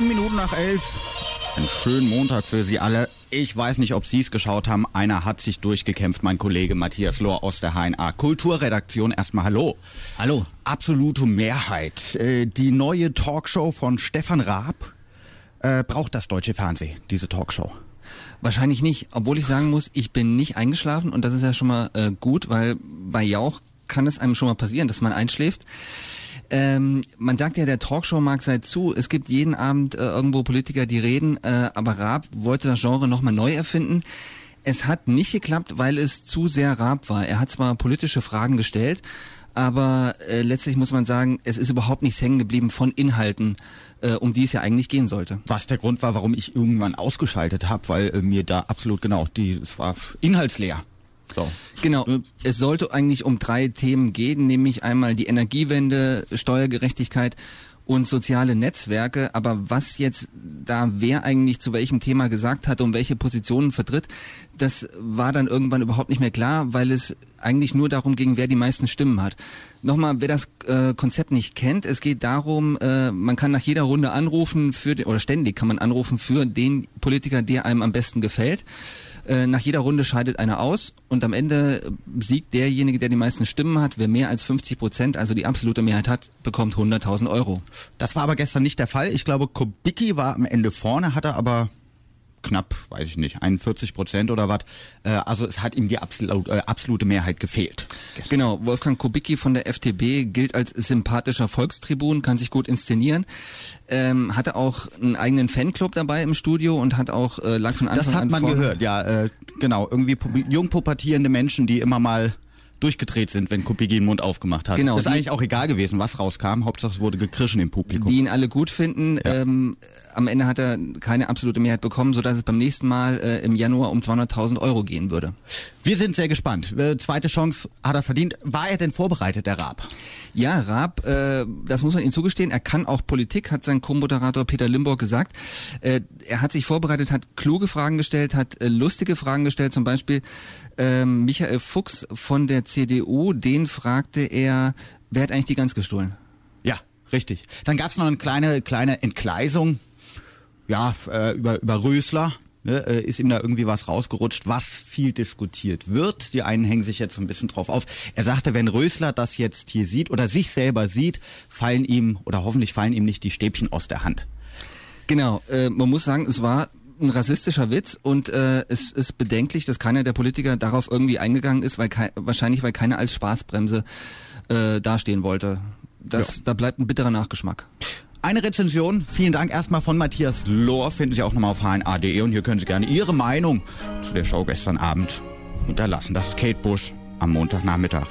Zehn Minuten nach elf. Einen schönen Montag für Sie alle. Ich weiß nicht, ob Sie es geschaut haben. Einer hat sich durchgekämpft, mein Kollege Matthias Lohr aus der HNA Kulturredaktion. Erstmal Hallo. Hallo. Absolute Mehrheit. Äh, die neue Talkshow von Stefan Raab äh, braucht das deutsche Fernsehen, diese Talkshow. Wahrscheinlich nicht, obwohl ich sagen muss, ich bin nicht eingeschlafen und das ist ja schon mal äh, gut, weil bei Jauch kann es einem schon mal passieren, dass man einschläft. Ähm, man sagt ja, der Talkshow-Markt sei zu. Es gibt jeden Abend äh, irgendwo Politiker, die reden, äh, aber Raab wollte das Genre nochmal neu erfinden. Es hat nicht geklappt, weil es zu sehr Raab war. Er hat zwar politische Fragen gestellt, aber äh, letztlich muss man sagen, es ist überhaupt nichts hängen geblieben von Inhalten, äh, um die es ja eigentlich gehen sollte. Was der Grund war, warum ich irgendwann ausgeschaltet habe, weil äh, mir da absolut genau, die, es war inhaltsleer. So. Genau. Es sollte eigentlich um drei Themen gehen, nämlich einmal die Energiewende, Steuergerechtigkeit und soziale Netzwerke. Aber was jetzt da wer eigentlich zu welchem Thema gesagt hat und welche Positionen vertritt, das war dann irgendwann überhaupt nicht mehr klar, weil es eigentlich nur darum ging, wer die meisten Stimmen hat. Nochmal, wer das äh, Konzept nicht kennt, es geht darum, äh, man kann nach jeder Runde anrufen für den, oder ständig kann man anrufen für den Politiker, der einem am besten gefällt. Äh, nach jeder Runde scheidet einer aus und am Ende siegt derjenige, der die meisten Stimmen hat. Wer mehr als 50 Prozent, also die absolute Mehrheit hat, bekommt 100.000 Euro. Das war aber gestern nicht der Fall. Ich glaube, Kubicki war am Ende vorne, hat er aber knapp, weiß ich nicht, 41 Prozent oder was. Äh, also es hat ihm die absolut, äh, absolute Mehrheit gefehlt. Genau, Wolfgang Kubicki von der FDP gilt als sympathischer Volkstribun, kann sich gut inszenieren, ähm, hatte auch einen eigenen Fanclub dabei im Studio und hat auch äh, lag von Anfang an Das hat man gehört, ja, äh, genau. Irgendwie jungpubertierende Menschen, die immer mal durchgedreht sind, wenn Kupigi den Mund aufgemacht hat. Genau. Ist eigentlich auch egal gewesen, was rauskam. Hauptsache es wurde gekrischen im Publikum. Die ihn alle gut finden. Ja. Ähm, am Ende hat er keine absolute Mehrheit bekommen, sodass es beim nächsten Mal äh, im Januar um 200.000 Euro gehen würde. Wir sind sehr gespannt. Äh, zweite Chance hat er verdient. War er denn vorbereitet, der Raab? Ja, Raab, äh, das muss man ihm zugestehen. Er kann auch Politik, hat sein Co-Moderator Peter Limburg gesagt. Äh, er hat sich vorbereitet, hat kluge Fragen gestellt, hat äh, lustige Fragen gestellt. Zum Beispiel ähm, Michael Fuchs von der CDU, den fragte er, wer hat eigentlich die Gans gestohlen? Ja, richtig. Dann gab es noch eine kleine, kleine Entgleisung, ja, äh, über, über Rösler. Ne, äh, ist ihm da irgendwie was rausgerutscht, was viel diskutiert wird. Die einen hängen sich jetzt so ein bisschen drauf auf. Er sagte, wenn Rösler das jetzt hier sieht oder sich selber sieht, fallen ihm oder hoffentlich fallen ihm nicht die Stäbchen aus der Hand. Genau, äh, man muss sagen, es war ein rassistischer Witz und äh, es ist bedenklich, dass keiner der Politiker darauf irgendwie eingegangen ist, weil wahrscheinlich weil keiner als Spaßbremse äh, dastehen wollte. Das, ja. Da bleibt ein bitterer Nachgeschmack. Eine Rezension, vielen Dank erstmal von Matthias Lohr, finden Sie auch nochmal auf hna.de und hier können Sie gerne Ihre Meinung zu der Show gestern Abend hinterlassen. Das ist Kate Bush am Montagnachmittag.